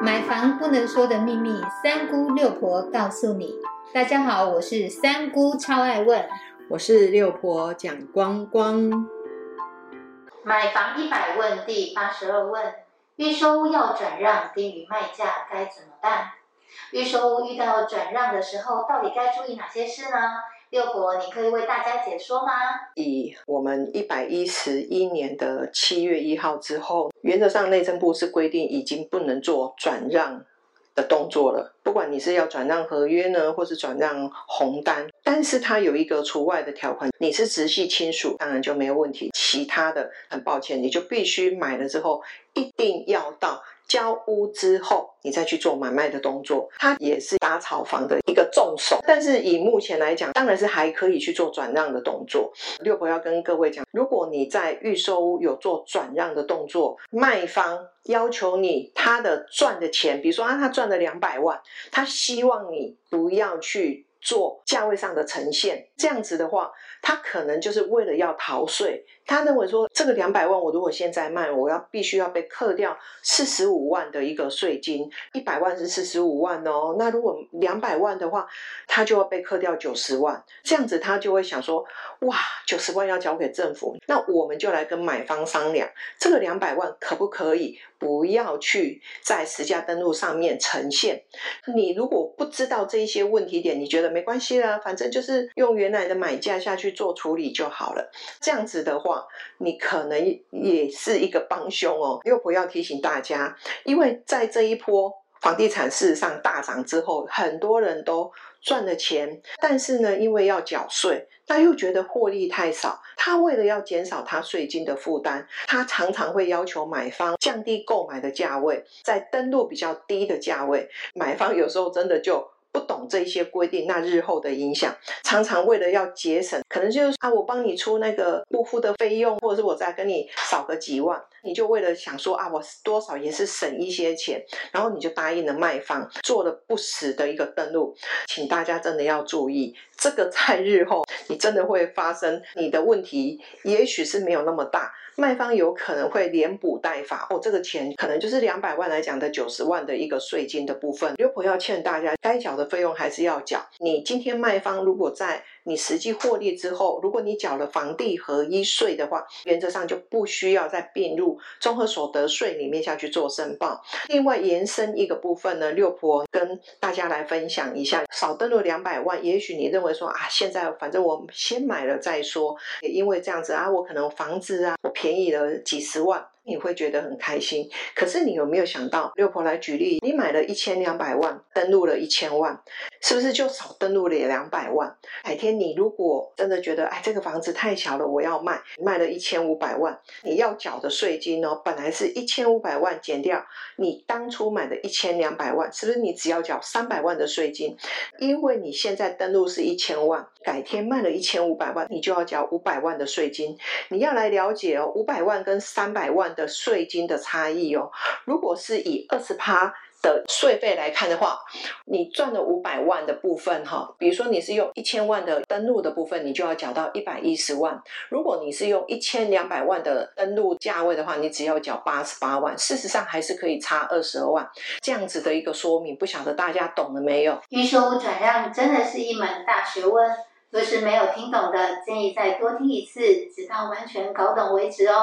买房不能说的秘密，三姑六婆告诉你。大家好，我是三姑，超爱问。我是六婆蒋光光。买房一百问第八十二问：预售屋要转让，低于卖价该怎么办？预售屋遇到转让的时候，到底该注意哪些事呢？六国，你可以为大家解说吗？以我们一百一十一年的七月一号之后，原则上内政部是规定已经不能做转让的动作了。不管你是要转让合约呢，或是转让红单，但是它有一个除外的条款，你是直系亲属，当然就没有问题。其他的，很抱歉，你就必须买了之后，一定要到。交屋之后，你再去做买卖的动作，它也是打炒房的一个重手。但是以目前来讲，当然是还可以去做转让的动作。六婆要跟各位讲，如果你在预售屋有做转让的动作，卖方要求你他的赚的钱，比如说啊，他赚了两百万，他希望你不要去。做价位上的呈现，这样子的话，他可能就是为了要逃税。他认为说，这个两百万，我如果现在卖，我要必须要被扣掉四十五万的一个税金。一百万是四十五万哦，那如果两百万的话，他就要被扣掉九十万。这样子他就会想说，哇，九十万要交给政府，那我们就来跟买方商量，这个两百万可不可以不要去在实价登录上面呈现？你如果不知道这一些问题点，你觉得？没关系啦，反正就是用原来的买价下去做处理就好了。这样子的话，你可能也是一个帮凶哦。六婆要提醒大家，因为在这一波房地产事实上大涨之后，很多人都赚了钱，但是呢，因为要缴税，他又觉得获利太少，他为了要减少他税金的负担，他常常会要求买方降低购买的价位，在登录比较低的价位，买方有时候真的就。不懂这些规定，那日后的影响，常常为了要节省，可能就是啊，我帮你出那个护肤的费用，或者是我再跟你少个几万，你就为了想说啊，我多少也是省一些钱，然后你就答应了卖方，做了不实的一个登录，请大家真的要注意，这个在日后你真的会发生，你的问题也许是没有那么大。卖方有可能会连补带罚哦，这个钱可能就是两百万来讲的九十万的一个税金的部分。刘婆要欠大家该缴的费用还是要缴。你今天卖方如果在你实际获利之后，如果你缴了房地合一税的话，原则上就不需要再并入综合所得税里面下去做申报。另外延伸一个部分呢，六婆跟大家来分享一下，少登录两百万，也许你认为说啊，现在反正我先买了再说，也因为这样子啊，我可能房子啊，我便宜了几十万。你会觉得很开心，可是你有没有想到，六婆来举例，你买了一千两百万，登录了一千万，是不是就少登录了两百万？改天你如果真的觉得，哎，这个房子太小了，我要卖，卖了一千五百万，你要缴的税金呢，本来是一千五百万减掉你当初买的一千两百万，是不是你只要缴三百万的税金？因为你现在登录是一千万，改天卖了一千五百万，你就要缴五百万的税金。你要来了解哦，五百万跟三百万。的税金的差异哦，如果是以二十趴的税费来看的话，你赚了五百万的部分哈，比如说你是用一千万的登录的部分，你就要缴到一百一十万；如果你是用一千两百万的登录价位的话，你只要缴八十八万。事实上还是可以差二十二万这样子的一个说明，不晓得大家懂了没有？预售转让真的是一门大学问，若是没有听懂的，建议再多听一次，直到完全搞懂为止哦。